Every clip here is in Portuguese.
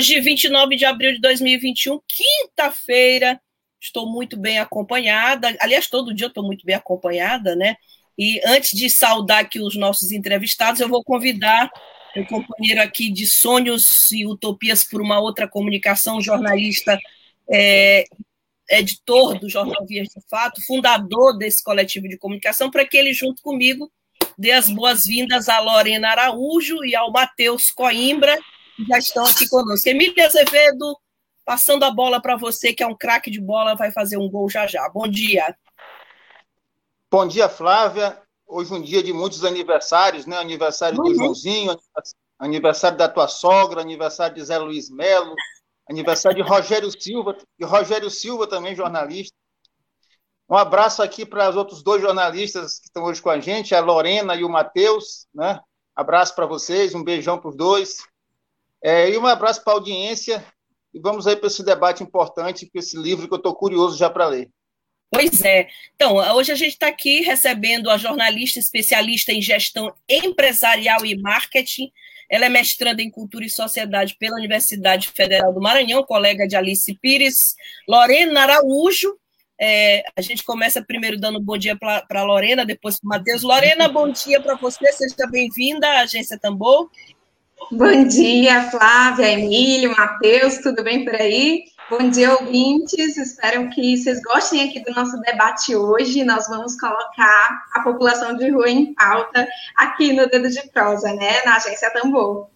Hoje, 29 de abril de 2021, quinta-feira, estou muito bem acompanhada. Aliás, todo dia eu estou muito bem acompanhada, né? E antes de saudar aqui os nossos entrevistados, eu vou convidar meu companheiro aqui de Sonhos e Utopias por uma Outra Comunicação, jornalista, é, editor do Jornal Vias de Fato, fundador desse coletivo de comunicação, para que ele, junto comigo, dê as boas-vindas à Lorena Araújo e ao Matheus Coimbra, já estão aqui conosco. Emília Azevedo, passando a bola para você, que é um craque de bola, vai fazer um gol já já. Bom dia. Bom dia, Flávia. Hoje é um dia de muitos aniversários, né? Aniversário uhum. do Joãozinho, aniversário da tua sogra, aniversário de Zé Luiz Melo, aniversário de Rogério Silva, e Rogério Silva também, jornalista. Um abraço aqui para os outros dois jornalistas que estão hoje com a gente, a Lorena e o Matheus, né? Abraço para vocês, um beijão para os dois. É, e um abraço para a audiência. E vamos aí para esse debate importante, com esse livro que eu estou curioso já para ler. Pois é. Então, hoje a gente está aqui recebendo a jornalista especialista em gestão empresarial e marketing. Ela é mestranda em cultura e sociedade pela Universidade Federal do Maranhão, colega de Alice Pires. Lorena Araújo. É, a gente começa primeiro dando bom dia para a Lorena, depois para o Matheus. Lorena, bom dia para você, seja bem-vinda à Agência Tambor. Bom dia, Flávia, Emílio, Matheus, tudo bem por aí? Bom dia, ouvintes. Espero que vocês gostem aqui do nosso debate hoje. Nós vamos colocar a população de rua em pauta aqui no Dedo de Prosa, né? Na agência Tambor.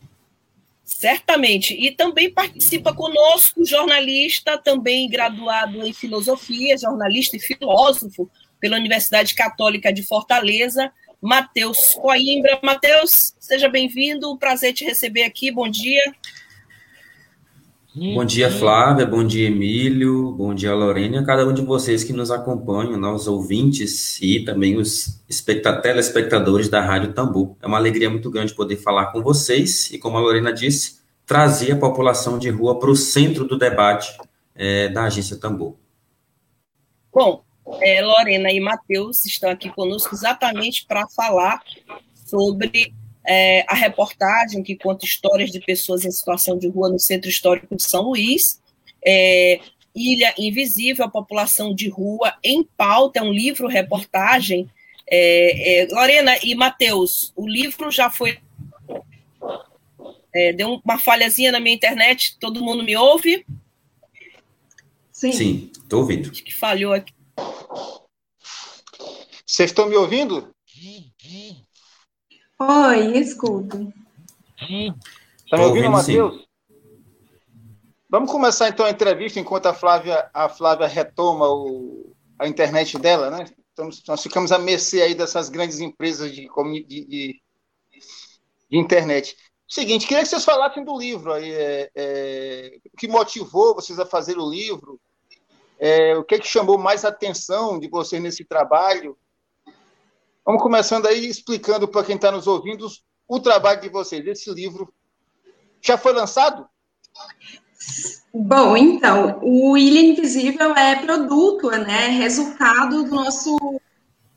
Certamente. E também participa conosco jornalista, também graduado em filosofia, jornalista e filósofo pela Universidade Católica de Fortaleza, Matheus Coimbra. Matheus, seja bem-vindo, prazer te receber aqui, bom dia. Bom dia, Flávia, bom dia, Emílio, bom dia, Lorena, cada um de vocês que nos acompanham, nossos ouvintes e também os telespectadores da Rádio Tambu. É uma alegria muito grande poder falar com vocês e, como a Lorena disse, trazer a população de rua para o centro do debate é, da Agência Tambu. Bom, é, Lorena e Matheus estão aqui conosco exatamente para falar sobre é, a reportagem que conta histórias de pessoas em situação de rua no Centro Histórico de São Luís. É, Ilha Invisível, a população de rua em pauta, é um livro reportagem. É, é, Lorena e Matheus, o livro já foi. É, deu uma falhazinha na minha internet, todo mundo me ouve? Sim, estou ouvindo. Acho que falhou aqui. Vocês estão me ouvindo? Oi, escuto. Está me ouvindo, Matheus? Vamos começar então a entrevista enquanto a Flávia, a Flávia retoma o, a internet dela, né? Então, nós ficamos a mercê aí dessas grandes empresas de, de, de, de internet. Seguinte, queria que vocês falassem do livro aí, é, é, o que motivou vocês a fazer o livro, é, o que, é que chamou mais atenção de vocês nesse trabalho? Vamos começando aí explicando para quem está nos ouvindo o trabalho de vocês. Esse livro já foi lançado? Bom, então, o Ilha Invisível é produto, né, resultado do nosso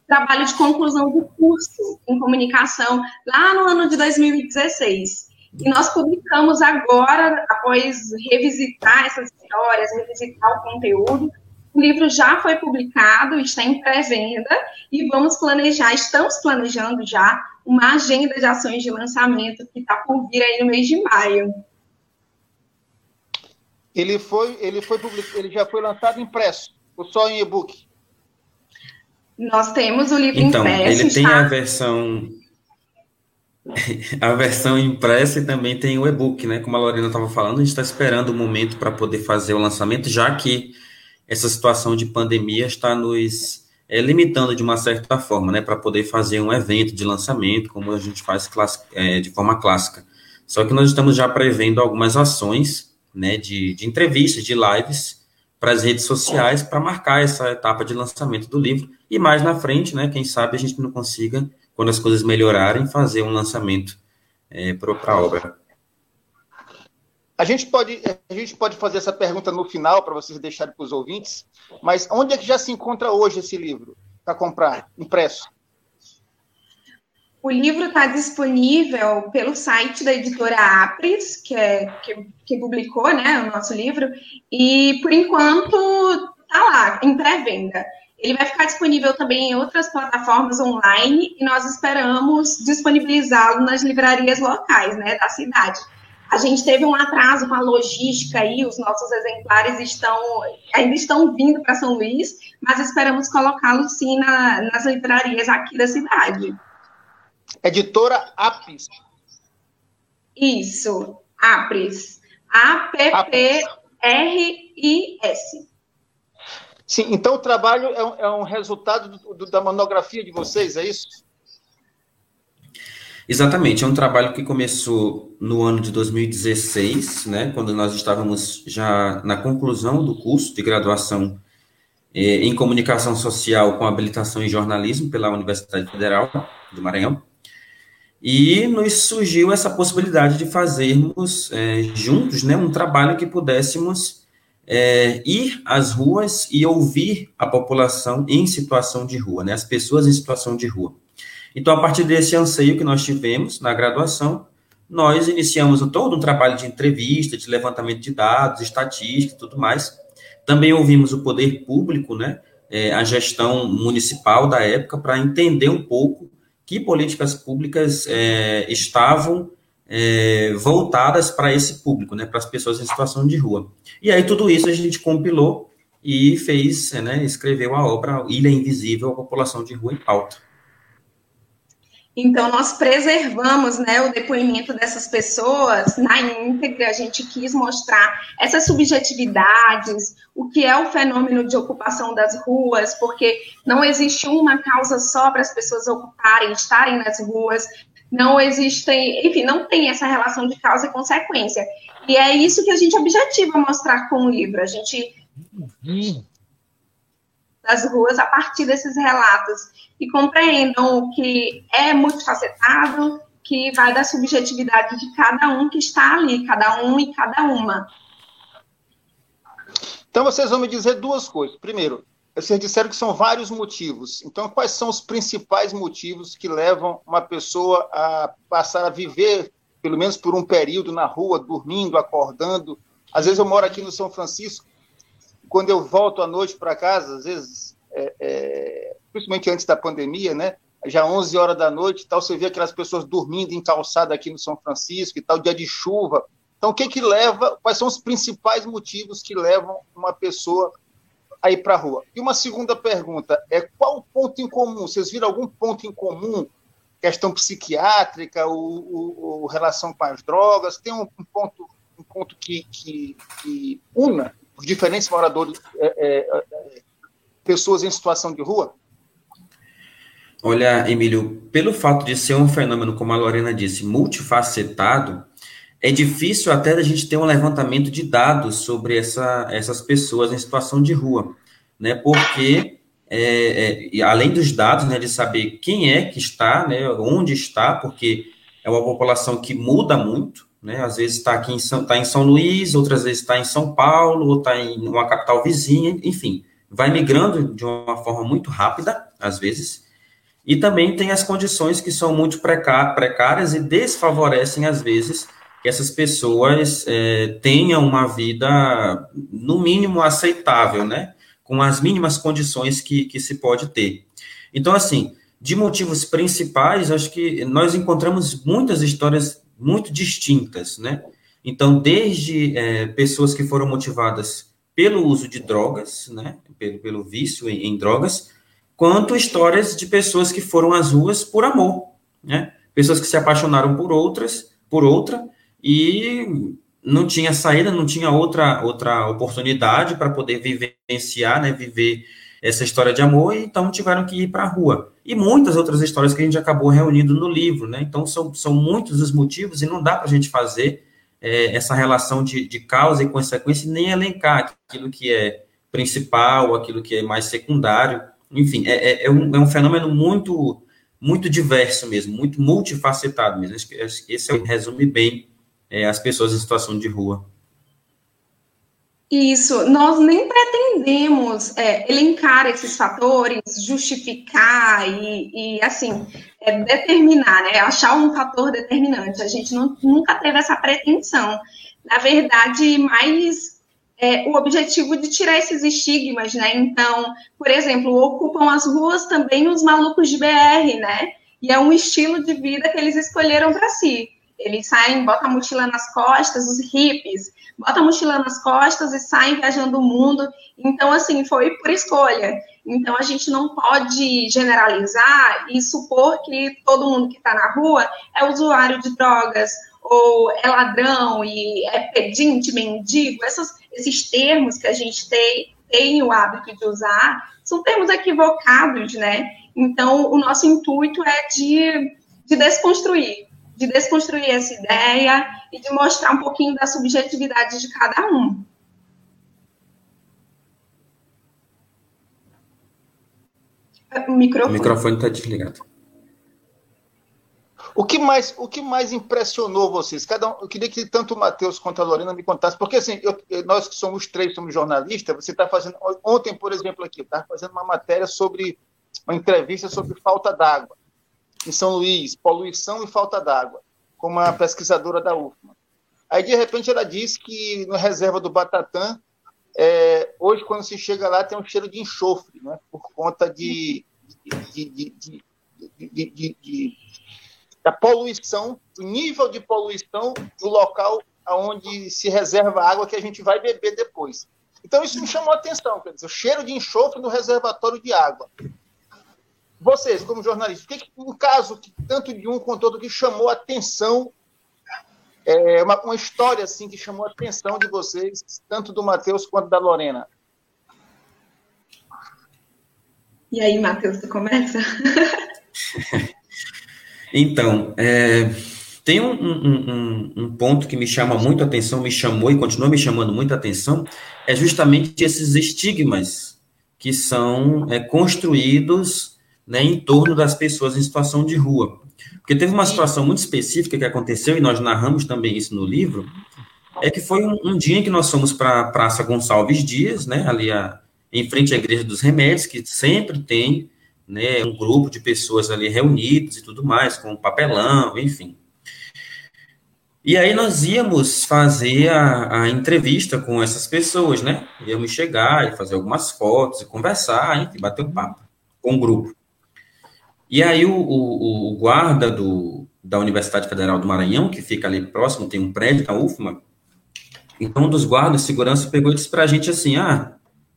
trabalho de conclusão do curso em comunicação lá no ano de 2016. E nós publicamos agora, após revisitar essas histórias, revisitar o conteúdo, o livro já foi publicado, está em pré-venda e vamos planejar, estamos planejando já uma agenda de ações de lançamento que está por vir aí no mês de maio. Ele foi, ele foi publicado, ele já foi lançado impresso, ou só em e-book? Nós temos o livro então, impresso. Ele tem está... a versão a versão impressa e também tem o e-book, né? Como a Lorena estava falando, a gente está esperando o momento para poder fazer o lançamento, já que essa situação de pandemia está nos é, limitando de uma certa forma, né, para poder fazer um evento de lançamento, como a gente faz é, de forma clássica. Só que nós estamos já prevendo algumas ações, né, de, de entrevistas, de lives para as redes sociais, para marcar essa etapa de lançamento do livro, e mais na frente, né, quem sabe a gente não consiga, quando as coisas melhorarem, fazer um lançamento é, para a obra. A gente pode, a gente pode fazer essa pergunta no final para vocês deixarem para os ouvintes, mas onde é que já se encontra hoje esse livro para comprar, impresso? O livro está disponível pelo site da editora Apres, que, é, que, que, publicou né, o nosso livro, e por enquanto está lá, em pré-venda. Ele vai ficar disponível também em outras plataformas online e nós esperamos disponibilizá-lo nas livrarias locais né, da cidade. A gente teve um atraso com a logística aí, os nossos exemplares estão ainda estão vindo para São Luís, mas esperamos colocá-los sim na, nas livrarias aqui da cidade. Editora Apis. Isso, Apris. A-P-P-R-I-S. Sim, então o trabalho é um, é um resultado do, do, da monografia de vocês, é isso? Exatamente, é um trabalho que começou no ano de 2016, né, quando nós estávamos já na conclusão do curso de graduação eh, em comunicação social com habilitação em jornalismo pela Universidade Federal do Maranhão. E nos surgiu essa possibilidade de fazermos eh, juntos né, um trabalho que pudéssemos eh, ir às ruas e ouvir a população em situação de rua, né, as pessoas em situação de rua. Então, a partir desse anseio que nós tivemos na graduação, nós iniciamos todo um trabalho de entrevista, de levantamento de dados, estatística e tudo mais. Também ouvimos o poder público, né, é, a gestão municipal da época, para entender um pouco que políticas públicas é, estavam é, voltadas para esse público, né, para as pessoas em situação de rua. E aí tudo isso a gente compilou e fez, né, escreveu a obra Ilha Invisível, a População de Rua em Pauta. Então, nós preservamos né, o depoimento dessas pessoas na íntegra, a gente quis mostrar essas subjetividades, o que é o fenômeno de ocupação das ruas, porque não existe uma causa só para as pessoas ocuparem, estarem nas ruas, não existem, enfim, não tem essa relação de causa e consequência. E é isso que a gente objetiva mostrar com o livro, a gente das ruas a partir desses relatos e compreendam que é multifacetado, que vai da subjetividade de cada um que está ali, cada um e cada uma. Então, vocês vão me dizer duas coisas. Primeiro, vocês disseram que são vários motivos. Então, quais são os principais motivos que levam uma pessoa a passar a viver, pelo menos por um período, na rua, dormindo, acordando? Às vezes eu moro aqui no São Francisco, quando eu volto à noite para casa, às vezes é, é, principalmente antes da pandemia, né? Já 11 horas da noite, tal, você vê aquelas pessoas dormindo em calçada aqui no São Francisco e tal, dia de chuva. Então, o que que leva? Quais são os principais motivos que levam uma pessoa a ir para a rua? E uma segunda pergunta é qual o ponto em comum? Vocês viram algum ponto em comum? Questão psiquiátrica, ou, relação com as drogas? Tem um, um ponto, um ponto que, que, que una os diferentes moradores é, é, é pessoas em situação de rua? Olha, Emílio, pelo fato de ser um fenômeno, como a Lorena disse, multifacetado, é difícil até a gente ter um levantamento de dados sobre essa, essas pessoas em situação de rua, né? Porque é, é, além dos dados, né, de saber quem é que está, né, onde está, porque é uma população que muda muito, né? Às vezes está aqui em São, tá em São Luís, outras vezes está em São Paulo, ou está em uma capital vizinha, enfim vai migrando de uma forma muito rápida, às vezes, e também tem as condições que são muito precárias e desfavorecem, às vezes, que essas pessoas é, tenham uma vida, no mínimo, aceitável, né? Com as mínimas condições que, que se pode ter. Então, assim, de motivos principais, acho que nós encontramos muitas histórias muito distintas, né? Então, desde é, pessoas que foram motivadas pelo uso de drogas, né, pelo, pelo vício em, em, drogas, quanto histórias de pessoas que foram às ruas por amor, né, pessoas que se apaixonaram por outras, por outra, e não tinha saída, não tinha outra, outra oportunidade para poder vivenciar, né, viver essa história de amor e então tiveram que ir para a rua. E muitas outras histórias que a gente acabou reunindo no livro, né? Então são, são muitos os motivos e não dá para a gente fazer é, essa relação de, de causa e consequência nem elencar aquilo que é principal, aquilo que é mais secundário. Enfim, é, é, é um, é um fenômeno muito muito diverso mesmo, muito multifacetado mesmo. Esse é o resume bem é, as pessoas em situação de rua. Isso, nós nem pretendemos é, elencar esses fatores, justificar e, e assim, é, determinar, né, achar um fator determinante. A gente não, nunca teve essa pretensão. Na verdade, mais é, o objetivo de tirar esses estigmas, né? Então, por exemplo, ocupam as ruas também os malucos de BR, né? E é um estilo de vida que eles escolheram para si. Eles saem, botam a mochila nas costas, os hippies, botam a mochila nas costas e saem viajando o mundo. Então, assim, foi por escolha. Então, a gente não pode generalizar e supor que todo mundo que está na rua é usuário de drogas, ou é ladrão e é pedinte, mendigo, essas, esses termos que a gente tem, tem o hábito de usar, são termos equivocados, né? Então, o nosso intuito é de, de desconstruir de desconstruir essa ideia e de mostrar um pouquinho da subjetividade de cada um. O microfone está desligado. O que mais, o que mais impressionou vocês? Cada um, eu queria que tanto o Matheus quanto a Lorena me contassem, porque assim, eu, nós que somos três, somos jornalistas, você está fazendo. Ontem, por exemplo, aqui, estava fazendo uma matéria sobre uma entrevista sobre falta d'água em São Luís, poluição e falta d'água, com uma pesquisadora da UFMA. Aí, de repente, ela diz que na reserva do Batatã, é, hoje, quando se chega lá, tem um cheiro de enxofre, né, por conta de, de, de, de da poluição, o nível de poluição do local onde se reserva a água que a gente vai beber depois. Então, isso me chamou a atenção, quer dizer, o cheiro de enxofre no reservatório de água vocês, como jornalistas, o que, que um caso que tanto de um quanto outro que chamou a atenção, é, uma, uma história assim que chamou a atenção de vocês, tanto do Matheus quanto da Lorena? E aí, Matheus, tu começa? então, é, tem um, um, um, um, ponto que me chama muito a atenção, me chamou e continua me chamando muito a atenção, é justamente esses estigmas que são é, construídos né, em torno das pessoas em situação de rua. Porque teve uma situação muito específica que aconteceu, e nós narramos também isso no livro, é que foi um, um dia em que nós fomos para a Praça Gonçalves Dias, né, ali a, em frente à Igreja dos Remédios, que sempre tem né, um grupo de pessoas ali reunidos e tudo mais, com papelão, enfim. E aí nós íamos fazer a, a, entrevista com essas pessoas, né? Íamos chegar e fazer algumas fotos e conversar, enfim, bater um papo com o grupo. E aí o, o, o, guarda do, da Universidade Federal do Maranhão, que fica ali próximo, tem um prédio da UFMA, então um dos guardas de segurança pegou e disse para a gente assim, ah,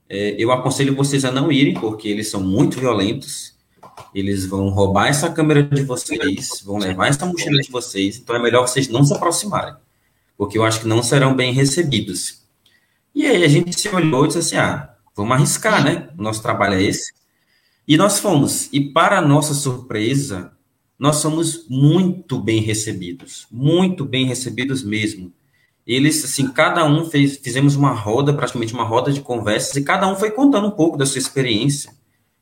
é, eu aconselho vocês a não irem, porque eles são muito violentos, eles vão roubar essa câmera de vocês, vão levar essa mochila de vocês, então é melhor vocês não se aproximarem, porque eu acho que não serão bem recebidos. E aí a gente se olhou e disse assim, ah, vamos arriscar, né? O nosso trabalho é esse. E nós fomos, e para nossa surpresa, nós somos muito bem recebidos, muito bem recebidos mesmo. Eles, assim, cada um fez, fizemos uma roda, praticamente uma roda de conversas, e cada um foi contando um pouco da sua experiência,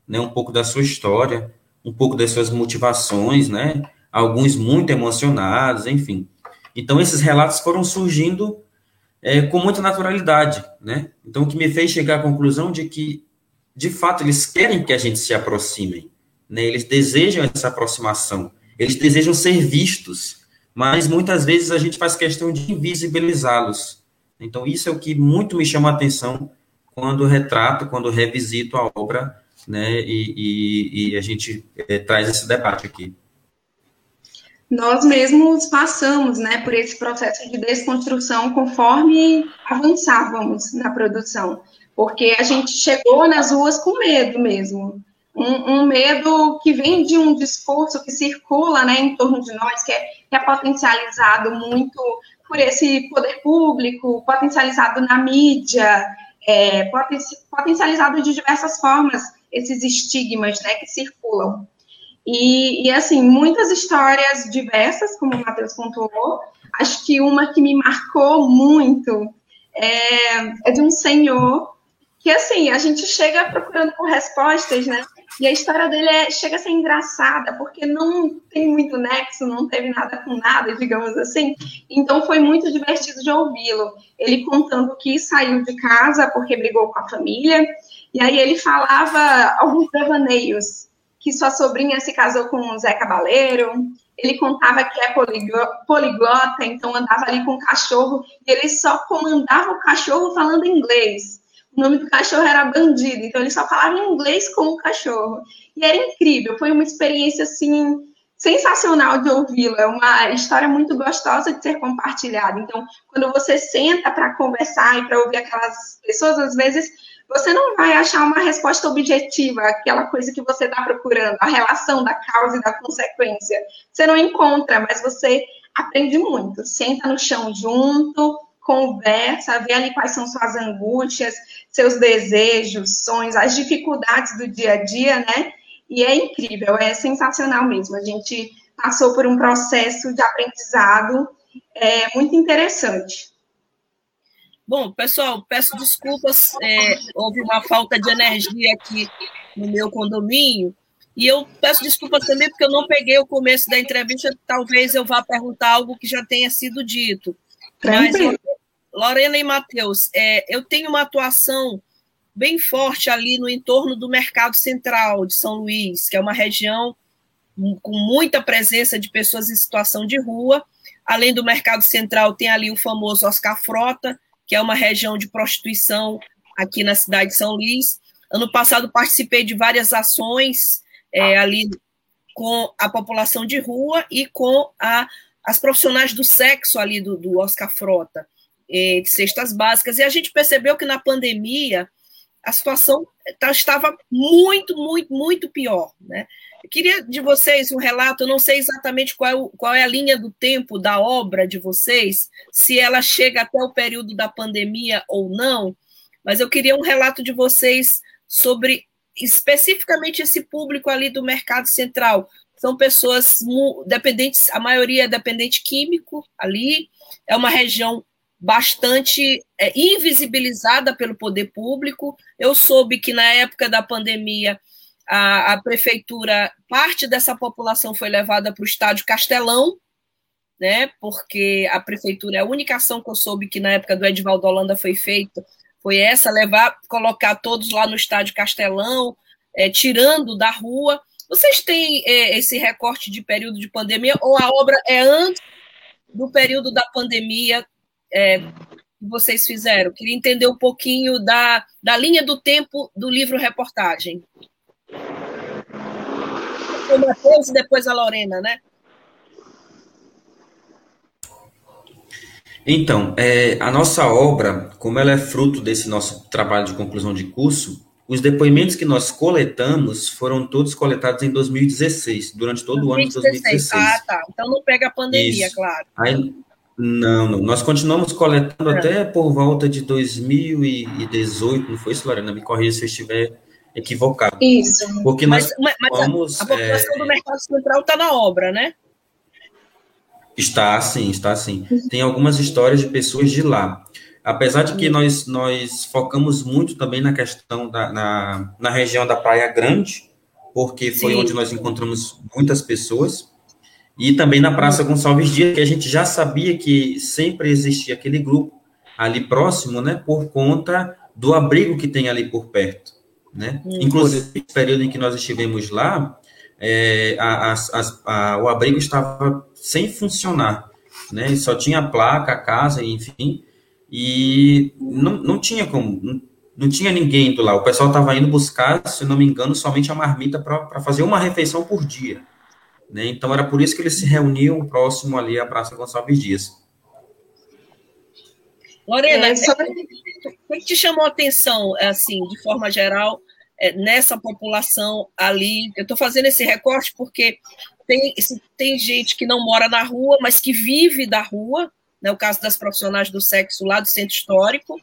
né, um pouco da sua história, um pouco das suas motivações, né, alguns muito emocionados, enfim. Então, esses relatos foram surgindo é, com muita naturalidade, né? Então, o que me fez chegar à conclusão de que de fato, eles querem que a gente se aproxime, né? Eles desejam essa aproximação, eles desejam ser vistos, mas muitas vezes a gente faz questão de invisibilizá-los. Então, isso é o que muito me chama a atenção quando retrato, quando revisito a obra, né? E, e, e a gente é, traz esse debate aqui. Nós mesmos passamos, né, por esse processo de desconstrução conforme avançávamos na produção porque a gente chegou nas ruas com medo mesmo. Um, um, medo que vem de um discurso que circula né, em torno de nós, que é, que é potencializado muito por esse poder público, potencializado na mídia, é, potencializado de diversas formas esses estigmas né, que circulam. E, e, assim, muitas histórias diversas, como o Matheus contou. Acho que uma que me marcou muito é, é de um senhor que, assim, a gente chega procurando por respostas, né? E a história dele é, chega a ser engraçada, porque não tem muito nexo, não teve nada com nada, digamos assim. Então foi muito divertido de ouvi-lo. Ele contando que saiu de casa porque brigou com a família, e aí ele falava alguns devaneios que sua sobrinha se casou com o Zé Cabaleiro. Ele contava que é poliglota, então andava ali com o cachorro e ele só comandava o cachorro falando inglês. O nome do cachorro era Bandido, então ele só falava inglês com o cachorro. E era incrível, foi uma experiência assim sensacional de ouvi-lo. É uma história muito gostosa de ser compartilhada. Então, quando você senta para conversar e para ouvir aquelas pessoas, às vezes você não vai achar uma resposta objetiva, aquela coisa que você está procurando, a relação da causa e da consequência. Você não encontra, mas você aprende muito. Senta no chão junto, conversa, vê ali quais são suas angústias, seus desejos, sonhos, as dificuldades do dia a dia, né? E é incrível, é sensacional mesmo. A gente passou por um processo de aprendizado é, muito interessante. Bom, pessoal, peço desculpas, é, houve uma falta de energia aqui no meu condomínio, e eu peço desculpas também porque eu não peguei o começo da entrevista, talvez eu vá perguntar algo que já tenha sido dito. Mas, Lorena e Matheus, é, eu tenho uma atuação bem forte ali no entorno do Mercado Central de São Luís, que é uma região com muita presença de pessoas em situação de rua. Além do Mercado Central, tem ali o famoso Oscar Frota, que é uma região de prostituição aqui na cidade de São Luís. Ano passado participei de várias ações é, ali com a população de rua e com a, as profissionais do sexo ali do, do Oscar Frota, de cestas básicas, e a gente percebeu que na pandemia a situação tá, estava muito, muito, muito pior. Né? Eu queria de vocês um relato, eu não sei exatamente qual é, o, qual é a linha do tempo da obra de vocês, se ela chega até o período da pandemia ou não, mas eu queria um relato de vocês sobre especificamente esse público ali do mercado central. São pessoas dependentes, a maioria é dependente químico ali, é uma região bastante é, invisibilizada pelo poder público. Eu soube que na época da pandemia a, a prefeitura, parte dessa população foi levada para o estádio Castelão, né? Porque a prefeitura, é a única ação que eu soube que na época do Edvaldo Holanda foi feita, foi essa, levar, colocar todos lá no estádio Castelão, é, tirando da rua. Vocês têm é, esse recorte de período de pandemia ou a obra é antes do período da pandemia é, que vocês fizeram? Queria entender um pouquinho da, da linha do tempo do livro reportagem. O Matheus e depois a Lorena, né? Então, é, a nossa obra, como ela é fruto desse nosso trabalho de conclusão de curso, os depoimentos que nós coletamos foram todos coletados em 2016, durante todo 2016. o ano de 2016. Ah, tá. Então não pega a pandemia, Isso. claro. Aí, não, não. Nós continuamos coletando é. até por volta de 2018, não foi isso, Lorena? Me corrija se eu estiver equivocado. Isso. Porque nós mas, mas vamos, a, a população é... do mercado central está na obra, né? Está sim, está sim. Tem algumas histórias de pessoas de lá. Apesar de que nós, nós focamos muito também na questão da na, na região da Praia Grande, porque foi sim. onde nós encontramos muitas pessoas, e também na Praça Gonçalves Dias, que a gente já sabia que sempre existia aquele grupo ali próximo, né, por conta do abrigo que tem ali por perto, né? Hum. Inclusive, no período em que nós estivemos lá, é, a, a, a, o abrigo estava sem funcionar, né? Só tinha a placa, a casa, enfim, e não, não tinha como, não, não tinha ninguém indo lá. O pessoal estava indo buscar, se não me engano, somente a marmita para fazer uma refeição por dia. Né? Então, era por isso que eles se reuniam próximo ali à Praça Gonçalves Dias. Lorena, é, só... o que te chamou a atenção, assim, de forma geral, é, nessa população ali? Eu estou fazendo esse recorte porque tem, tem gente que não mora na rua, mas que vive da rua, né, o caso das profissionais do sexo lá do centro histórico,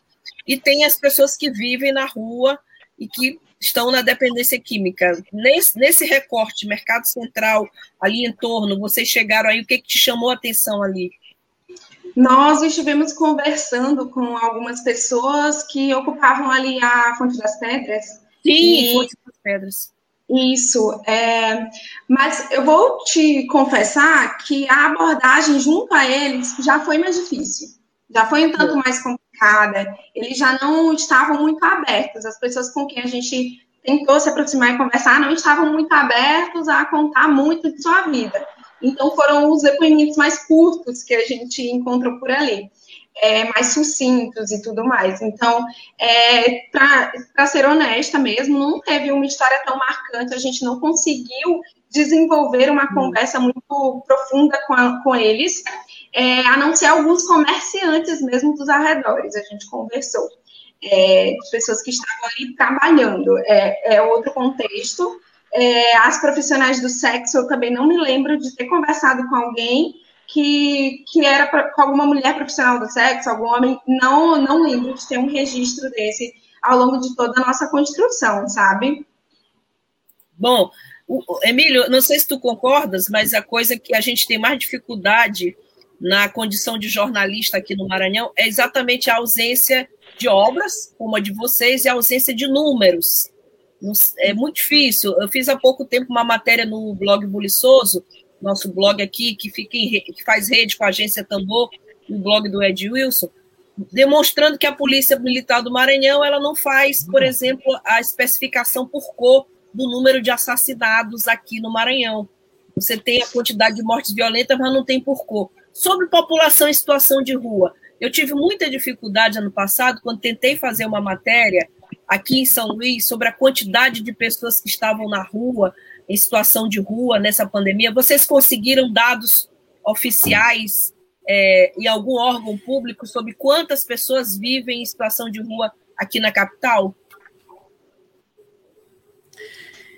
e tem as pessoas que vivem na rua e que estão na dependência química. Nesse, nesse recorte, mercado central, ali em torno, vocês chegaram aí, o que, que te chamou a atenção ali? Nós estivemos conversando com algumas pessoas que ocupavam ali a Fonte das Pedras. Sim, e... Fonte das Pedras. Isso, é, mas eu vou te confessar que a abordagem junto a eles já foi mais difícil, já foi um tanto mais complicada, eles já não estavam muito abertos, as pessoas com quem a gente tentou se aproximar e conversar não estavam muito abertos a contar muito de sua vida. Então foram os depoimentos mais curtos que a gente encontrou por ali. É, mais sucintos e tudo mais. Então, é, para ser honesta mesmo, não teve uma história tão marcante, a gente não conseguiu desenvolver uma conversa muito profunda com, a, com eles, é, a não ser alguns comerciantes mesmo dos arredores, a gente conversou. É, pessoas que estavam ali trabalhando, é, é outro contexto. É, as profissionais do sexo, eu também não me lembro de ter conversado com alguém que, que era pra, com alguma mulher profissional do sexo, algum homem, não, não lembro de ter um registro desse ao longo de toda a nossa construção, sabe? Bom, Emílio, não sei se tu concordas, mas a coisa que a gente tem mais dificuldade na condição de jornalista aqui no Maranhão é exatamente a ausência de obras, como a de vocês, e a ausência de números. É muito difícil. Eu fiz há pouco tempo uma matéria no blog Buliçoso nosso blog aqui, que, fica em, que faz rede com a agência Tambor, o blog do Ed Wilson, demonstrando que a Polícia Militar do Maranhão ela não faz, por uhum. exemplo, a especificação por cor do número de assassinados aqui no Maranhão. Você tem a quantidade de mortes violentas, mas não tem por cor. Sobre população em situação de rua, eu tive muita dificuldade ano passado, quando tentei fazer uma matéria aqui em São Luís sobre a quantidade de pessoas que estavam na rua, em situação de rua nessa pandemia, vocês conseguiram dados oficiais é, em algum órgão público sobre quantas pessoas vivem em situação de rua aqui na capital?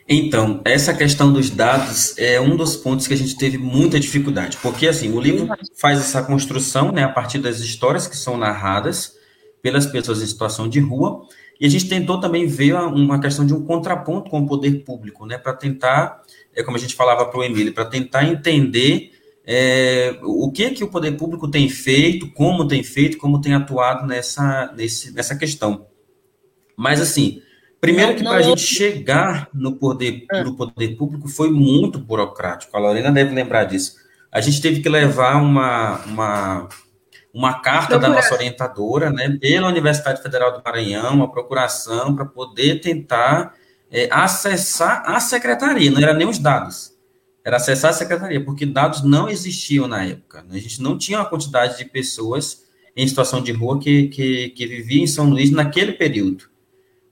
Então, essa questão dos dados é um dos pontos que a gente teve muita dificuldade, porque assim, o livro faz essa construção, né, a partir das histórias que são narradas pelas pessoas em situação de rua, e a gente tentou também ver uma questão de um contraponto com o poder público, né, para tentar, é como a gente falava para o Emílio, para tentar entender é, o que que o poder público tem feito, como tem feito, como tem atuado nessa, nesse, nessa questão. Mas, assim, primeiro que para a gente chegar no poder, ah. no poder público foi muito burocrático, a Lorena deve lembrar disso. A gente teve que levar uma, uma uma carta da nossa orientadora, né, pela Universidade Federal do Maranhão, uma procuração para poder tentar é, acessar a secretaria, não era nem os dados, era acessar a secretaria, porque dados não existiam na época. Né? A gente não tinha uma quantidade de pessoas em situação de rua que, que, que viviam em São Luís naquele período,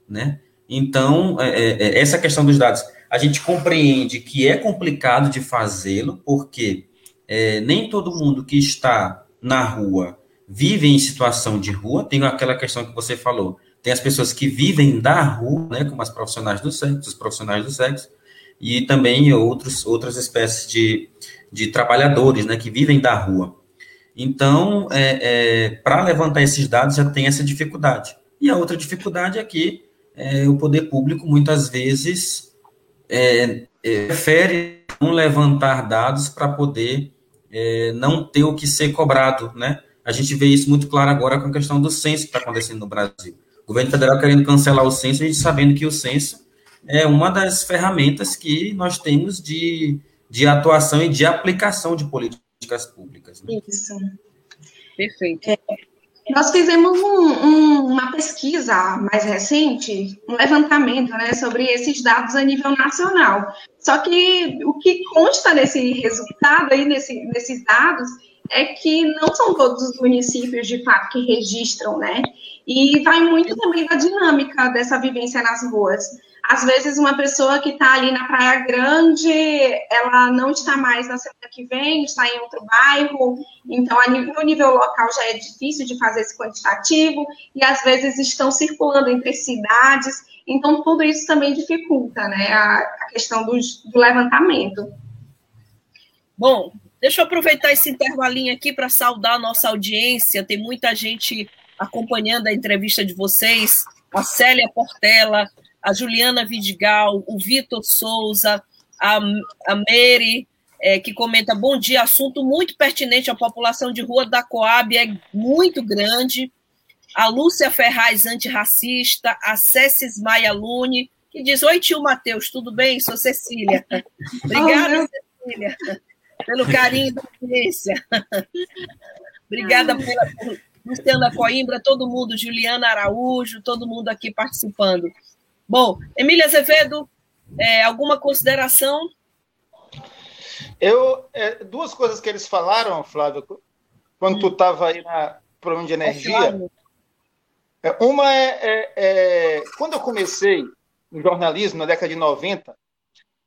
né? Então, é, é, é essa questão dos dados, a gente compreende que é complicado de fazê-lo, porque é, nem todo mundo que está na rua vivem em situação de rua, tem aquela questão que você falou, tem as pessoas que vivem da rua, né, como as profissionais do sexo, os profissionais do sexo, e também outros, outras espécies de, de trabalhadores, né, que vivem da rua. Então, é, é, para levantar esses dados já tem essa dificuldade. E a outra dificuldade é que é, o poder público muitas vezes é, é, prefere não levantar dados para poder é, não ter o que ser cobrado, né? A gente vê isso muito claro agora com a questão do censo que está acontecendo no Brasil. O governo federal querendo cancelar o censo, a gente sabendo que o censo é uma das ferramentas que nós temos de, de atuação e de aplicação de políticas públicas. Né? Isso. Perfeito. É, nós fizemos um, um, uma pesquisa mais recente, um levantamento né, sobre esses dados a nível nacional. Só que o que consta nesse resultado aí, nesse, nesses dados, é que não são todos os municípios de fato que registram, né? E vai muito também da dinâmica dessa vivência nas ruas. Às vezes, uma pessoa que está ali na Praia Grande, ela não está mais na semana que vem, está em outro bairro, então, no nível local já é difícil de fazer esse quantitativo, e às vezes estão circulando entre cidades, então tudo isso também dificulta né, a, questão do, do levantamento. Bom, deixa eu aproveitar esse intervalinho aqui para saudar a nossa audiência, tem muita gente acompanhando a entrevista de vocês, a Célia Portela, a Juliana Vidigal, o Vitor Souza, a, a Mary, é, que comenta: bom dia, assunto muito pertinente. A população de rua da Coab é muito grande. A Lúcia Ferraz, antirracista. A Cessis Maia Lune, que diz: Oi, tio Matheus, tudo bem? Sou Cecília. Obrigada, oh, Cecília, pelo carinho da audiência. Obrigada pela, Luciana Coimbra, todo mundo, Juliana Araújo, todo mundo aqui participando. Bom, Emília Azevedo, é, alguma consideração? Eu, é, duas coisas que eles falaram, Flávio, quando tu estava aí na problema de energia. É, uma é, é, é, quando eu comecei no jornalismo, na década de 90,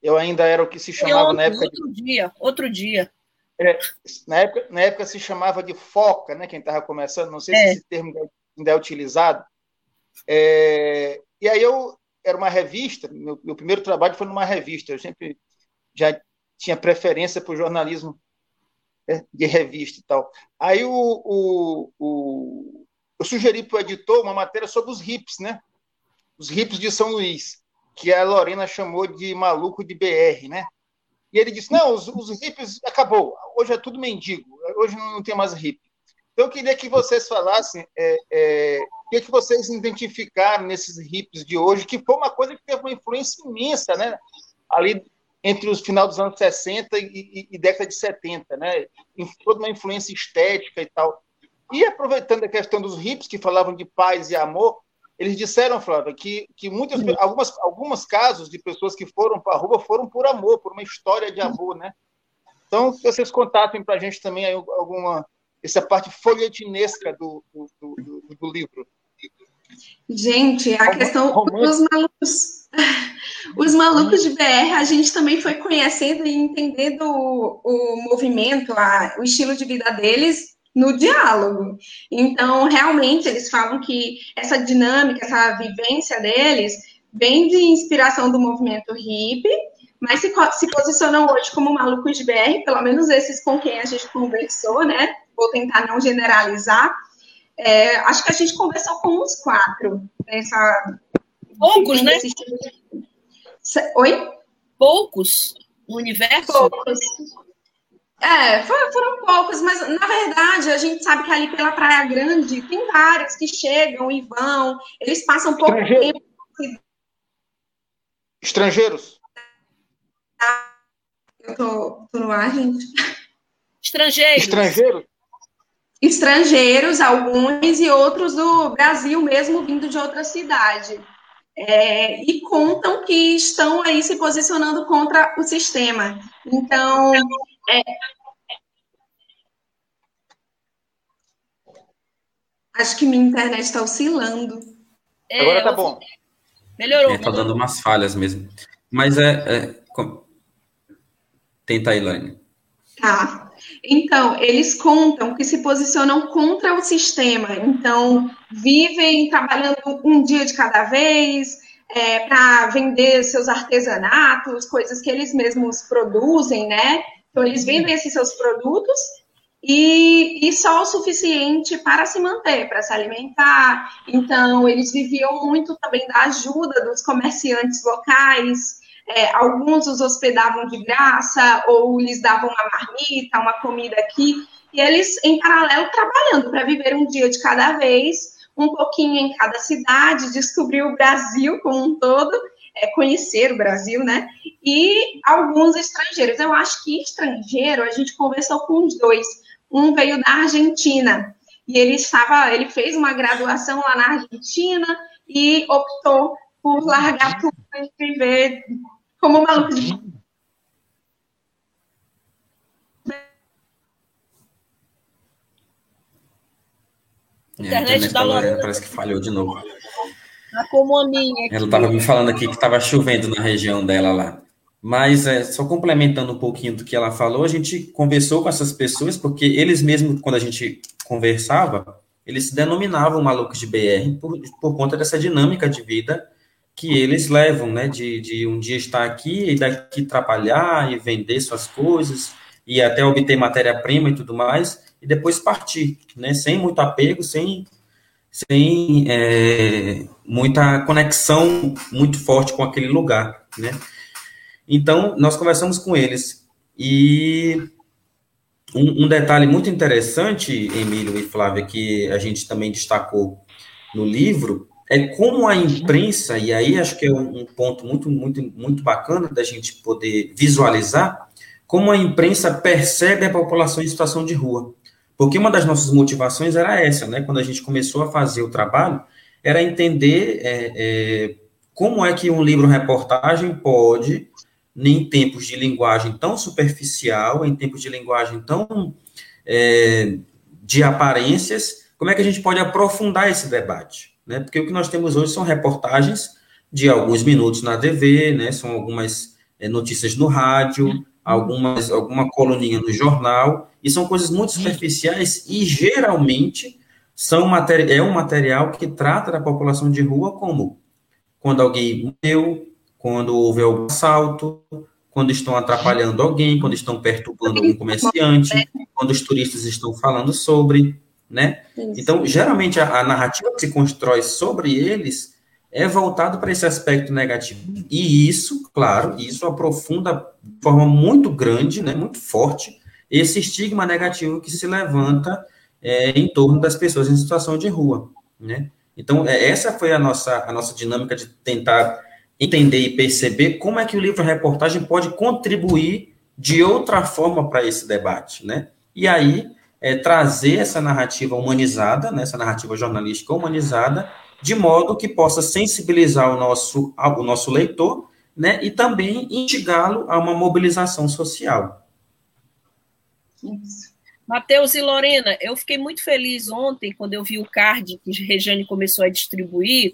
eu ainda era o que se chamava na época. Outro de... dia, outro dia. É, na, época, na época se chamava de foca, né? Quem estava começando, não sei se esse termo ainda é utilizado. e aí eu era uma revista, meu, meu primeiro trabalho foi numa revista, eu sempre já tinha preferência por jornalismo né, de revista e tal. Aí o, o, o eu sugeri para o editor uma matéria sobre os hips, né? Os hips de São Luís, que a Lorena chamou de maluco de BR, né? E ele disse: não, os, os hips acabou, hoje é tudo mendigo, hoje não tem mais hip. Então eu queria que vocês falassem, é, é, o que, que vocês identificaram nesses hips de hoje, que foi uma coisa que teve uma influência imensa, né? Ali entre os final dos anos 60 e, e, e década de 70, né? Toda uma influência estética e tal. E aproveitando a questão dos hips que falavam de paz e amor, eles disseram, Flávia, que, que muitas, algumas, alguns casos de pessoas que foram para a rua foram por amor, por uma história de amor, né? Então, que vocês contatem para a gente também aí alguma essa parte folhetinesca do, do, do, do livro. Gente, a questão dos malucos, os malucos de BR, a gente também foi conhecendo e entendendo o, o movimento, a, o estilo de vida deles no diálogo. Então, realmente, eles falam que essa dinâmica, essa vivência deles vem de inspiração do movimento hippie, mas se, se posicionam hoje como malucos de BR, pelo menos esses com quem a gente conversou, né? Vou tentar não generalizar é, acho que a gente conversou com uns quatro. Essa, Poucos, né? Oi? Poucos no universo? Poucos. É, foram, poucos, mas na verdade a gente sabe que ali pela Praia Grande tem vários que chegam e vão, eles passam pouco tempo. Estrangeiros? Eu tô, tô no ar, gente. Estrangeiros. Estrangeiros? estrangeiros, alguns, e outros do Brasil mesmo, vindo de outra cidade. É, e contam que estão aí se posicionando contra o sistema. Então, é, acho que minha internet está oscilando. É, Agora tá bom. Melhorou. Está é, dando umas falhas mesmo. Mas é. é. Tenta, Elaine. Tá. Então, eles contam que se posicionam contra o sistema. Então, vivem trabalhando um dia de cada vez, é, para vender seus artesanatos, coisas que eles mesmos produzem, né? Então, eles vendem esses seus produtos e, e só o suficiente para se manter, para se alimentar. Então, eles viviam muito também da ajuda dos comerciantes locais. É, alguns os hospedavam de graça ou lhes davam uma marmita, uma comida aqui, e eles, em paralelo, trabalhando para viver um dia de cada vez, um pouquinho em cada cidade, descobrir o Brasil como um todo, é, conhecer o Brasil, né? E alguns estrangeiros. Eu acho que estrangeiro, a gente conversou com os dois. Um veio da Argentina e ele estava, ele fez uma graduação lá na Argentina e optou por largar tudo e viver como maluco de. É, a internet da Lorena parece que falhou de novo. Tá como a minha. Aqui. Ela estava me falando aqui que estava chovendo na região dela lá. Mas é, só complementando um pouquinho do que ela falou, a gente conversou com essas pessoas, porque eles mesmos, quando a gente conversava, eles se denominavam malucos de BR por, por conta dessa dinâmica de vida que eles levam, né? De, de um dia estar aqui e daqui trabalhar e vender suas coisas e até obter matéria-prima e tudo mais, e depois partir, né? Sem muito apego, sem sem é, muita conexão muito forte com aquele lugar, né? Então, nós conversamos com eles e um, um, detalhe muito interessante, Emílio e Flávia, que a gente também destacou no livro, é como a imprensa, e aí acho que é um, ponto muito, muito, muito bacana da gente poder visualizar, como a imprensa percebe a população em situação de rua. Porque uma das nossas motivações era essa, né? Quando a gente começou a fazer o trabalho, era entender é, é, como é que um livro-reportagem pode, em tempos de linguagem tão superficial, em tempos de linguagem tão é, de aparências, como é que a gente pode aprofundar esse debate? Né? Porque o que nós temos hoje são reportagens de alguns minutos na TV, né? são algumas é, notícias no rádio, algumas, alguma coluninha no jornal, e são coisas muito superficiais e geralmente são é um material que trata da população de rua como quando alguém morreu, quando houve algum assalto, quando estão atrapalhando alguém, quando estão perturbando algum comerciante, quando os turistas estão falando sobre, né? Então, geralmente a, a narrativa que se constrói sobre eles é voltado para esse aspecto negativo. E isso, claro, isso aprofunda de forma muito grande, né, muito forte, esse estigma negativo que se levanta é, em torno das pessoas em situação de rua, né? Então, é, essa foi a nossa, a nossa dinâmica de tentar entender e perceber como é que o livro-reportagem pode contribuir de outra forma para esse debate, né? E aí, é, trazer essa narrativa humanizada, né, essa narrativa jornalística humanizada, de modo que possa sensibilizar o nosso, o nosso leitor, né, e também instigá-lo a uma mobilização social. Matheus e Lorena, eu fiquei muito feliz ontem quando eu vi o card que Rejane começou a distribuir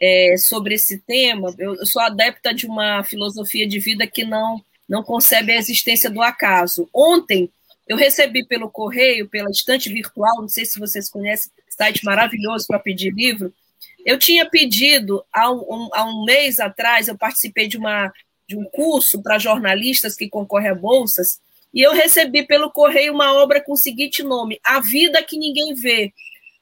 é, sobre esse tema. Eu, eu sou adepta de uma filosofia de vida que não, não concebe a existência do acaso. Ontem, eu recebi pelo correio, pela estante virtual, não sei se vocês conhecem, site maravilhoso para pedir livro, eu tinha pedido há um, há um mês atrás, eu participei de, uma, de um curso para jornalistas que concorrem a bolsas, e eu recebi pelo correio uma obra com o seguinte nome: A Vida que Ninguém Vê.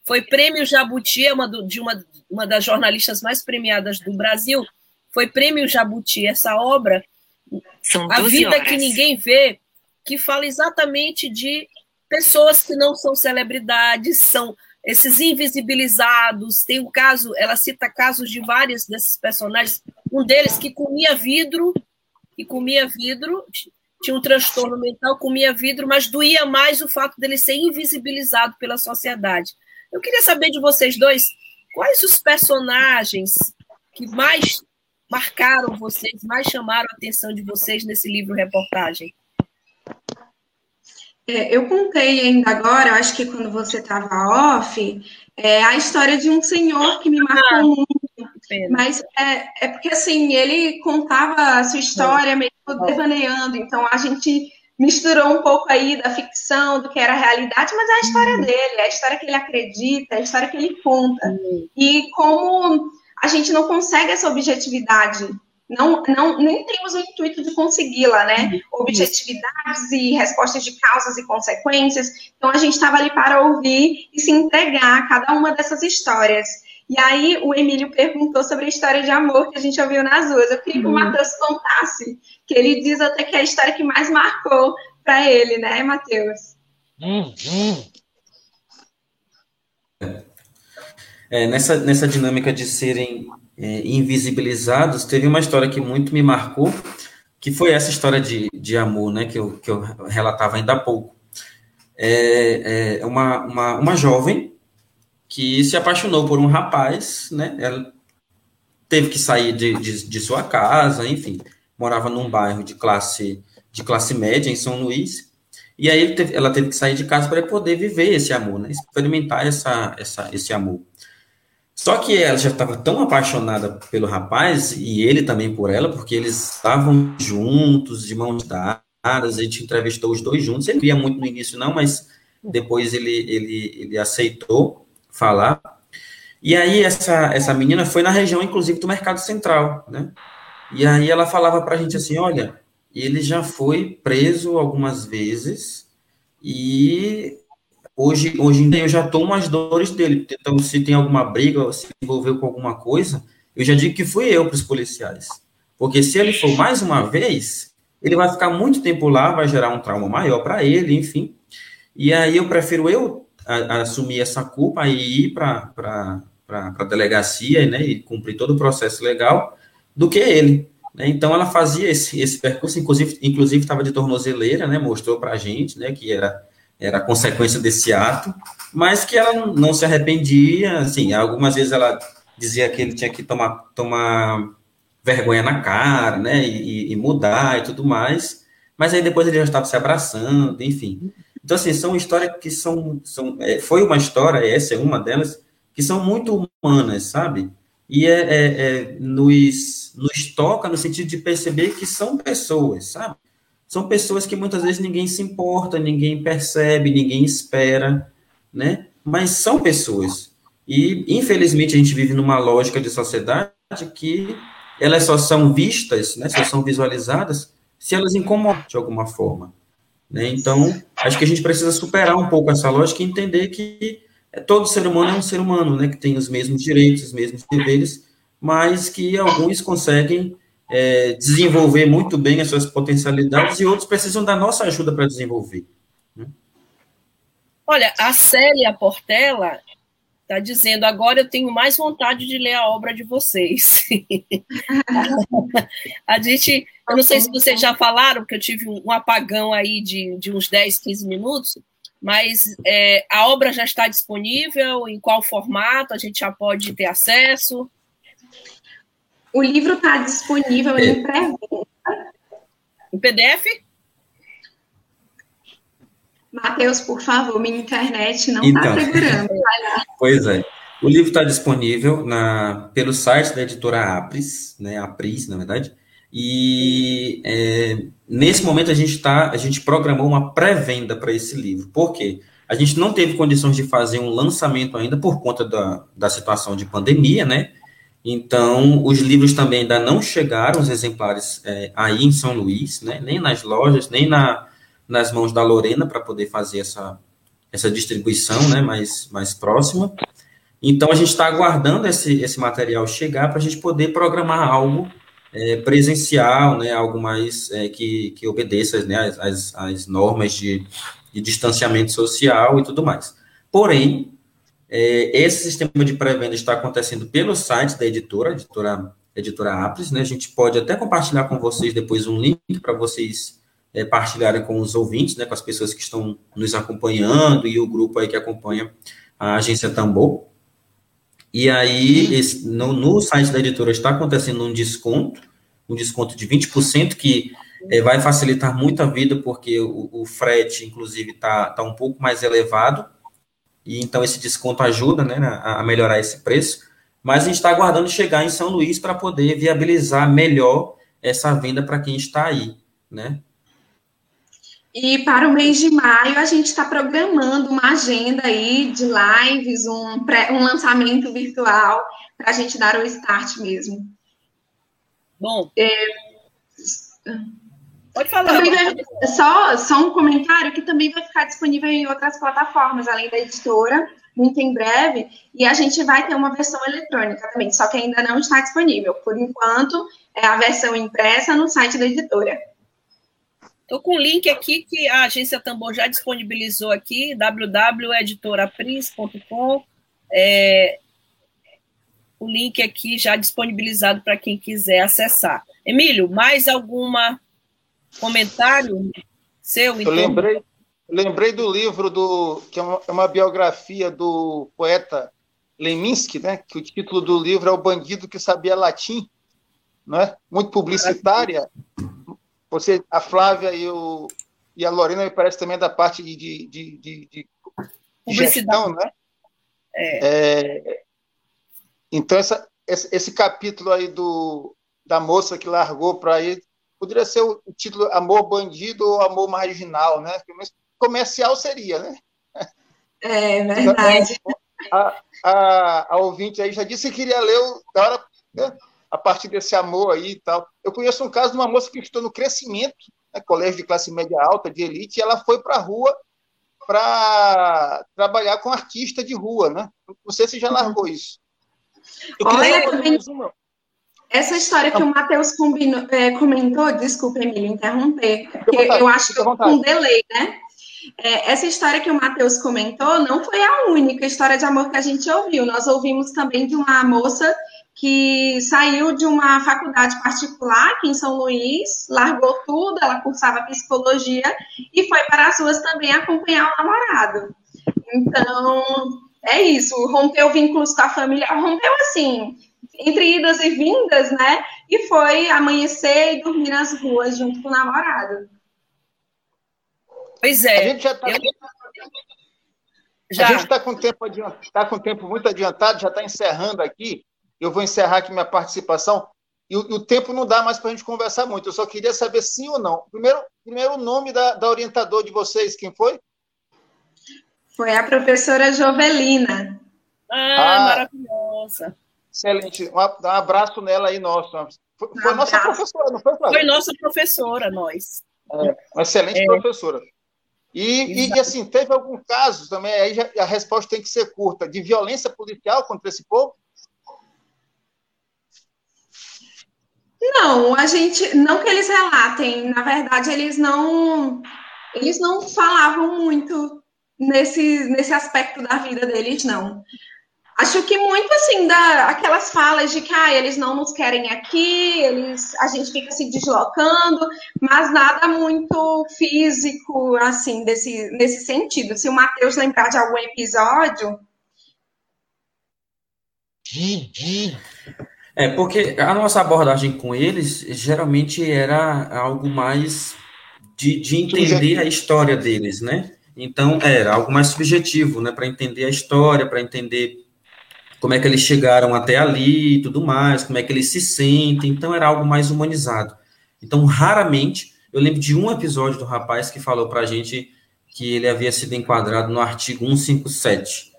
Foi prêmio Jabuti, é uma do, de uma, uma das jornalistas mais premiadas do Brasil. Foi prêmio Jabuti essa obra. A Vida horas. que Ninguém Vê, que fala exatamente de pessoas que não são celebridades, são esses invisibilizados. Tem um caso, ela cita casos de vários desses personagens, um deles que comia vidro, e comia vidro, tinha um transtorno mental, comia vidro, mas doía mais o fato dele ser invisibilizado pela sociedade. Eu queria saber de vocês dois, quais os personagens que mais marcaram vocês, mais chamaram a atenção de vocês nesse livro reportagem? É, eu contei ainda agora, acho que quando você estava off, é, a história de um senhor que me marcou ah, muito. Mas é, é, porque assim, ele contava a sua história é. meio devaneando, então a gente misturou um pouco aí da ficção, do que era a realidade, mas é a história uhum. dele, é a história que ele acredita, é a história que ele conta. Uhum. E como a gente não consegue essa objetividade não, não, nem temos o intuito de consegui-la, né? Objetividades e respostas de causas e consequências. Então, a gente estava ali para ouvir e se entregar a cada uma dessas histórias. E aí, o Emílio perguntou sobre a história de amor que a gente ouviu nas ruas. Eu queria que o uhum. Matheus contasse, que ele diz até que é a história que mais marcou para ele, né, Matheus? Uhum. É, nessa, nessa dinâmica de serem é, invisibilizados, teve uma história que muito me marcou, que foi essa história de, de amor, né, que eu, que eu relatava ainda há pouco. É, é uma, uma, uma jovem que se apaixonou por um rapaz, né, ela teve que sair de, de, de sua casa, enfim, morava num bairro de classe, de classe média, em São Luís, e aí ela teve que sair de casa para poder viver esse amor, né, experimentar essa, essa, esse amor. Só que ela já estava tão apaixonada pelo rapaz e ele também por ela, porque eles estavam juntos, de mãos dadas, a gente entrevistou os dois juntos. Ele queria muito no início, não, mas depois ele, ele, ele aceitou falar. E aí essa, essa menina foi na região, inclusive, do Mercado Central, né? E aí ela falava para a gente assim, olha, ele já foi preso algumas vezes e hoje, hoje em dia eu já tomo as dores dele. Então, se tem alguma briga, se envolveu com alguma coisa, eu já digo que fui eu para os policiais. Porque se ele for mais uma vez, ele vai ficar muito tempo lá, vai gerar um trauma maior para ele, enfim. E aí eu prefiro eu a, a assumir essa culpa e ir para a delegacia né, e cumprir todo o processo legal do que ele. Né? Então ela fazia esse, esse percurso, inclusive estava de tornozeleira, né, mostrou para a gente né, que era era consequência desse ato, mas que ela não se arrependia, assim, algumas vezes ela dizia que ele tinha que tomar, tomar vergonha na cara, né, e, e mudar e tudo mais, mas aí depois ele já estava se abraçando, enfim. Então, assim, são histórias que são, são é, foi uma história, essa é uma delas, que são muito humanas, sabe? E é, é, é, nos, nos toca no sentido de perceber que são pessoas, sabe? São pessoas que muitas vezes ninguém se importa, ninguém percebe, ninguém espera, né? Mas são pessoas. E, infelizmente, a gente vive numa lógica de sociedade que elas só são vistas, né, só são visualizadas se elas incomodam de alguma forma. Né? Então, acho que a gente precisa superar um pouco essa lógica e entender que todo ser humano é um ser humano, né, que tem os mesmos direitos, os mesmos deveres, mas que alguns conseguem é, desenvolver muito bem as suas potencialidades e outros precisam da nossa ajuda para desenvolver. Né? Olha, a Célia Portela está dizendo, agora eu tenho mais vontade de ler a obra de vocês. a gente, eu não sei se vocês já falaram, porque eu tive um apagão aí de, de uns 10, 15 minutos, mas é, a obra já está disponível, em qual formato a gente já pode ter acesso? O livro está disponível em pré-venda. Em PDF? Matheus, por favor, minha internet não está então, segurando. pois é. O livro está disponível na, pelo site da editora Apris, né, Apris, na verdade, e é, nesse momento a gente tá, a gente programou uma pré-venda para esse livro. Por quê? A gente não teve condições de fazer um lançamento ainda por conta da, da situação de pandemia, né? Então, os livros também ainda não chegaram, os exemplares é, aí em São Luís, né? nem nas lojas, nem na, nas mãos da Lorena para poder fazer essa, essa distribuição né? mais, mais próxima. Então, a gente está aguardando esse, esse material chegar para a gente poder programar algo é, presencial, né? algo mais é, que, que obedeça né? as, as, as normas de, de distanciamento social e tudo mais. Porém, esse sistema de pré-venda está acontecendo pelo site da editora, editora, editora Aplis, né? A gente pode até compartilhar com vocês depois um link para vocês é, partilharem com os ouvintes, né? Com as pessoas que estão nos acompanhando e o grupo aí que acompanha a agência Tambor. E aí, esse, no, no, site da editora está acontecendo um desconto, um desconto de 20%, que é, vai facilitar muito a vida, porque o, o frete, inclusive, está tá um pouco mais elevado e então esse desconto ajuda né, a melhorar esse preço. Mas a gente está aguardando chegar em São Luís para poder viabilizar melhor essa venda para quem está aí, né? E para o mês de maio, a gente está programando uma agenda aí de lives, um, pré, um lançamento virtual, para a gente dar o start mesmo. Bom. É, Pode falar. Vai, só, só um comentário que também vai ficar disponível em outras plataformas, além da editora, muito em breve. E a gente vai ter uma versão eletrônica também, só que ainda não está disponível. Por enquanto, é a versão impressa no site da editora. Estou com o link aqui que a agência Tambor já disponibilizou aqui, www.editorapris.com. É, o link aqui já disponibilizado para quem quiser acessar. Emílio, mais alguma comentário seu? Então? Eu lembrei, lembrei do livro do que é uma, é uma, biografia do poeta Leminski, né? Que o título do livro é O Bandido que Sabia Latim, não é? Muito publicitária. Você, a Flávia e, o, e a Lorena me parece também da parte de, de, de, de, de gestão, né? É. É, então essa, esse, esse capítulo aí do da moça que largou para ir poderia ser o título Amor Bandido ou Amor Marginal, né? Comercial seria, né? É verdade. A, a, a ouvinte aí já disse que queria ler o, da hora, né? a partir desse amor aí e tal. Eu conheço um caso de uma moça que estou no crescimento, né? colégio de classe média alta, de elite, e ela foi para a rua para trabalhar com artista de rua, né? Não sei se já largou isso. Eu Olha, também, essa história que o Matheus é, comentou, desculpa, Emílio, interromper, porque eu acho que com um delay, né? É, essa história que o Matheus comentou não foi a única história de amor que a gente ouviu. Nós ouvimos também de uma moça que saiu de uma faculdade particular aqui em São Luís, largou tudo, ela cursava psicologia e foi para as ruas também acompanhar o namorado. Então, é isso, rompeu vínculos com a família, rompeu assim, entre idas e vindas, né? E foi amanhecer e dormir nas ruas junto com o namorado. Pois é. A gente já está. Eu... Já. A gente está com tempo tá com tempo muito adiantado, já está encerrando aqui. Eu vou encerrar aqui minha participação. E o, o tempo não dá mais para a gente conversar muito. Eu só queria saber sim ou não. Primeiro, primeiro o nome da, da orientadora de vocês, quem foi? Foi a professora Jovelina. Ah, ah maravilhosa. Excelente. Um, abraço nela aí, nosso. Foi, foi nossa professora, não foi, Flávia? Foi nossa professora, nós. É, uma excelente é. professora. E, e, assim, teve algum caso também, aí já, a resposta tem que ser curta, de violência policial contra esse povo? Não, a gente, não que eles relatem, na verdade, eles não, eles não falavam muito nesse, nesse aspecto da vida deles, não. Acho que muito assim, da, aquelas falas de que ah, eles não nos querem aqui, eles, a gente fica se deslocando, mas nada muito físico, assim, desse, nesse sentido. Se o Matheus lembrar de algum episódio. É, porque a nossa abordagem com eles geralmente era algo mais de, de entender a história deles, né? Então, era algo mais subjetivo, né? Para entender a história, para entender como é que eles chegaram até ali e tudo mais, como é que eles se sentem, então era algo mais humanizado. Então, raramente, eu lembro de um episódio do rapaz que falou para a gente que ele havia sido enquadrado no artigo 157,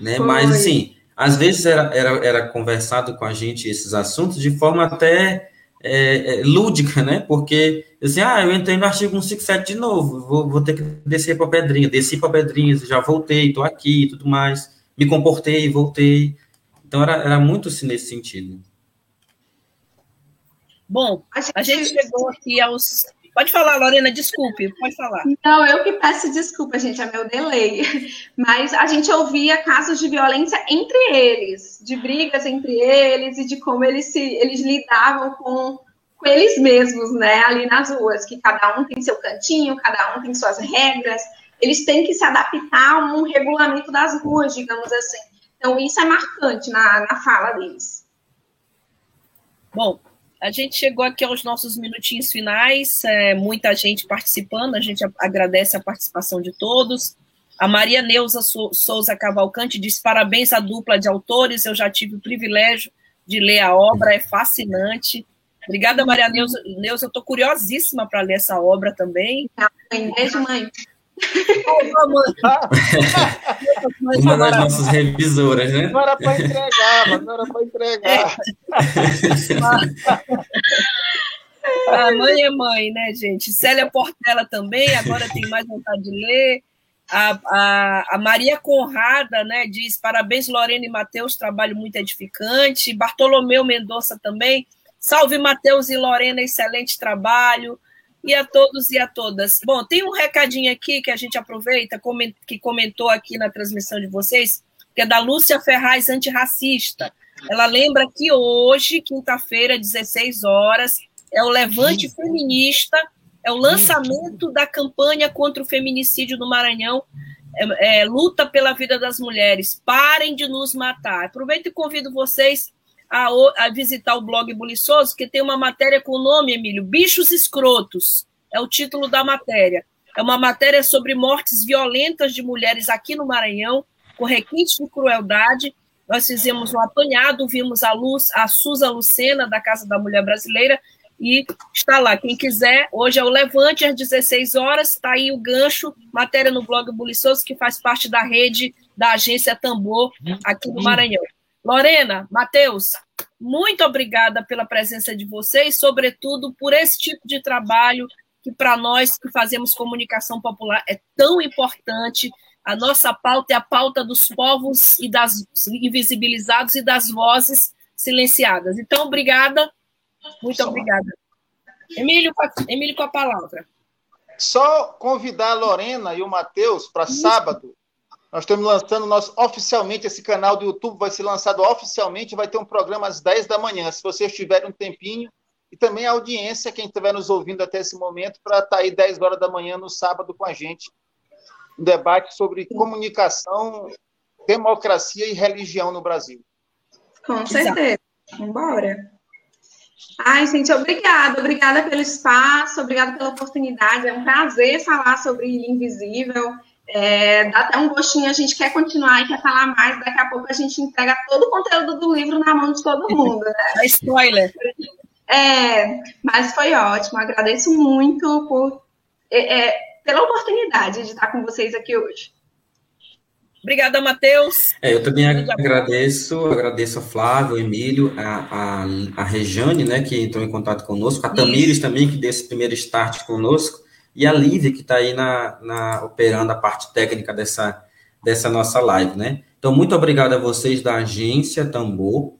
né? Foi. Mas, assim, às vezes era, era, era conversado com a gente esses assuntos de forma até é, é, lúdica, né? Porque, assim, ah, eu entrei no artigo 157 de novo, vou, vou ter que descer para Pedrinha, desci para Pedrinha, já voltei, estou aqui e tudo mais me comportei, voltei. Então era, era muito assim, nesse sentido. Bom, a gente chegou aqui aos. Pode falar, Lorena, desculpe, pode falar. Não, eu que peço desculpa, gente, é meu delay. Mas a gente ouvia casos de violência entre eles, de brigas entre eles e de como eles se eles lidavam com, com eles mesmos, né, ali nas ruas, que cada um tem seu cantinho, cada um tem suas regras eles têm que se adaptar a um regulamento das ruas, digamos assim. Então, isso é marcante na, na fala deles. Bom, a gente chegou aqui aos nossos minutinhos finais, é, muita gente participando, a gente agradece a participação de todos. A Maria Neuza Souza Cavalcante diz: parabéns à dupla de autores, eu já tive o privilégio de ler a obra, é fascinante. Obrigada, Maria Neuza. Neuza eu estou curiosíssima para ler essa obra também. Beijo, mãe. Uma das nossas revisoras, né? Não era para entregar, não era para entregar. A mãe é mãe, né, gente? Célia Portela também, agora tem mais vontade de ler. A, a, a, Maria Conrada né, diz: parabéns, Lorena e Matheus, trabalho muito edificante. Bartolomeu Mendonça também. Salve, Matheus e Lorena, excelente trabalho e a todos e a todas. Bom, tem um recadinho aqui que a gente aproveita, que comentou aqui na transmissão de vocês, que é da Lúcia Ferraz, antirracista. Ela lembra que hoje, quinta-feira, 16 horas, é o Levante Feminista, é o lançamento da campanha contra o feminicídio no Maranhão, é, é, luta pela vida das mulheres. Parem de nos matar. Aproveito e convido vocês a, a visitar o blog Buliçoso, que tem uma matéria com o nome, Emílio, Bichos Escrotos. É o título da matéria. É uma matéria sobre mortes violentas de mulheres aqui no Maranhão, com requintes de crueldade. Nós fizemos um apanhado, vimos a luz, a Suza Lucena, da Casa da Mulher Brasileira, e está lá. Quem quiser, hoje é o Levante, às 16 horas, está aí o gancho, matéria no blog Buliçoso, que faz parte da rede da agência Tambor aqui no Maranhão. Lorena, Matheus, muito obrigada pela presença de vocês, sobretudo por esse tipo de trabalho que para nós que fazemos comunicação popular é tão importante. A nossa pauta é a pauta dos povos e das invisibilizados e das vozes silenciadas. Então, obrigada, muito obrigada. Emílio, Emílio, com a palavra. Só convidar a Lorena e o Matheus para sábado. Nós estamos lançando nosso, oficialmente esse canal do YouTube, vai ser lançado oficialmente, vai ter um programa às 10 da manhã. Se vocês tiverem um tempinho, e também a audiência, quem estiver nos ouvindo até esse momento, para estar tá aí 10 horas da manhã no sábado com a gente, um debate sobre comunicação, democracia e religião no Brasil. Com certeza. Vambora. Ai, gente, obrigada. Obrigada pelo espaço, obrigada pela oportunidade. É um prazer falar sobre Invisível. É, dá até um gostinho, a gente quer continuar e quer falar mais. Daqui a pouco a gente entrega todo o conteúdo do livro na mão de todo mundo. Né? É spoiler. É, mas foi ótimo. Agradeço muito por, é, é, pela oportunidade de estar com vocês aqui hoje. Obrigada, Matheus. É, eu também agradeço, agradeço a Flávio, Emílio, a, a, a Rejane, né, que entrou em contato conosco, a Tamires também, que deu esse primeiro start conosco, e a Lívia, que está aí na, na, operando a parte técnica dessa, dessa nossa live, né? Então, muito obrigado a vocês da agência Tambor.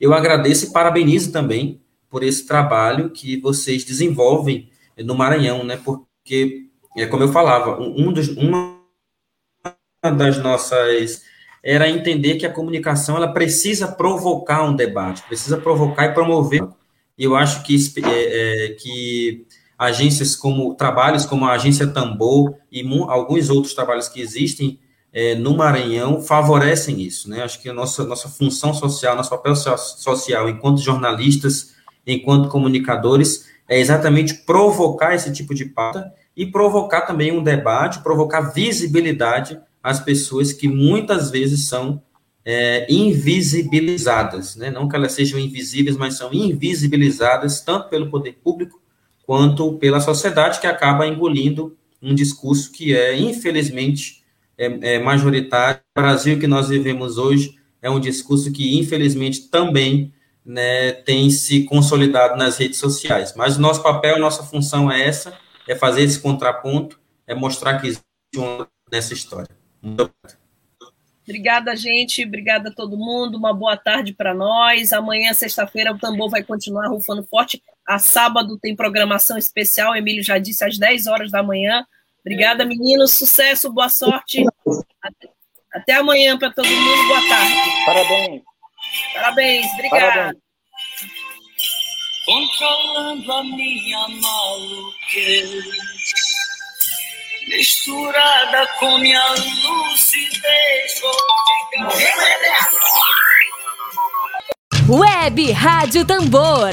Eu agradeço e parabenizo também por esse trabalho que vocês desenvolvem no Maranhão, né? Porque, é como eu falava, um dos, uma das nossas era entender que a comunicação ela precisa provocar um debate, precisa provocar e promover. E eu acho que, é, é, que agências como trabalhos como a agência Tambor e alguns outros trabalhos que existem é, no Maranhão favorecem isso, né? Acho que a nossa nossa função social, nosso papel social enquanto jornalistas, enquanto comunicadores, é exatamente provocar esse tipo de pauta e provocar também um debate, provocar visibilidade as pessoas que muitas vezes são é, invisibilizadas, né? não que elas sejam invisíveis, mas são invisibilizadas tanto pelo poder público quanto pela sociedade que acaba engolindo um discurso que é, infelizmente, é, é majoritário. O Brasil que nós vivemos hoje é um discurso que, infelizmente, também né, tem se consolidado nas redes sociais. Mas o nosso papel, nossa função é essa, é fazer esse contraponto, é mostrar que existe um nessa história. Muito Obrigada, gente. Obrigada a todo mundo. Uma boa tarde para nós. Amanhã, sexta-feira, o tambor vai continuar rufando forte. A sábado tem programação especial. Emílio já disse às 10 horas da manhã. Obrigada, meninos. Sucesso, boa sorte. Até amanhã para todo mundo. Boa tarde. Parabéns. Parabéns. Obrigada. Controlando a minha maluquez misturada com minha lucidez. Web Rádio Tambor,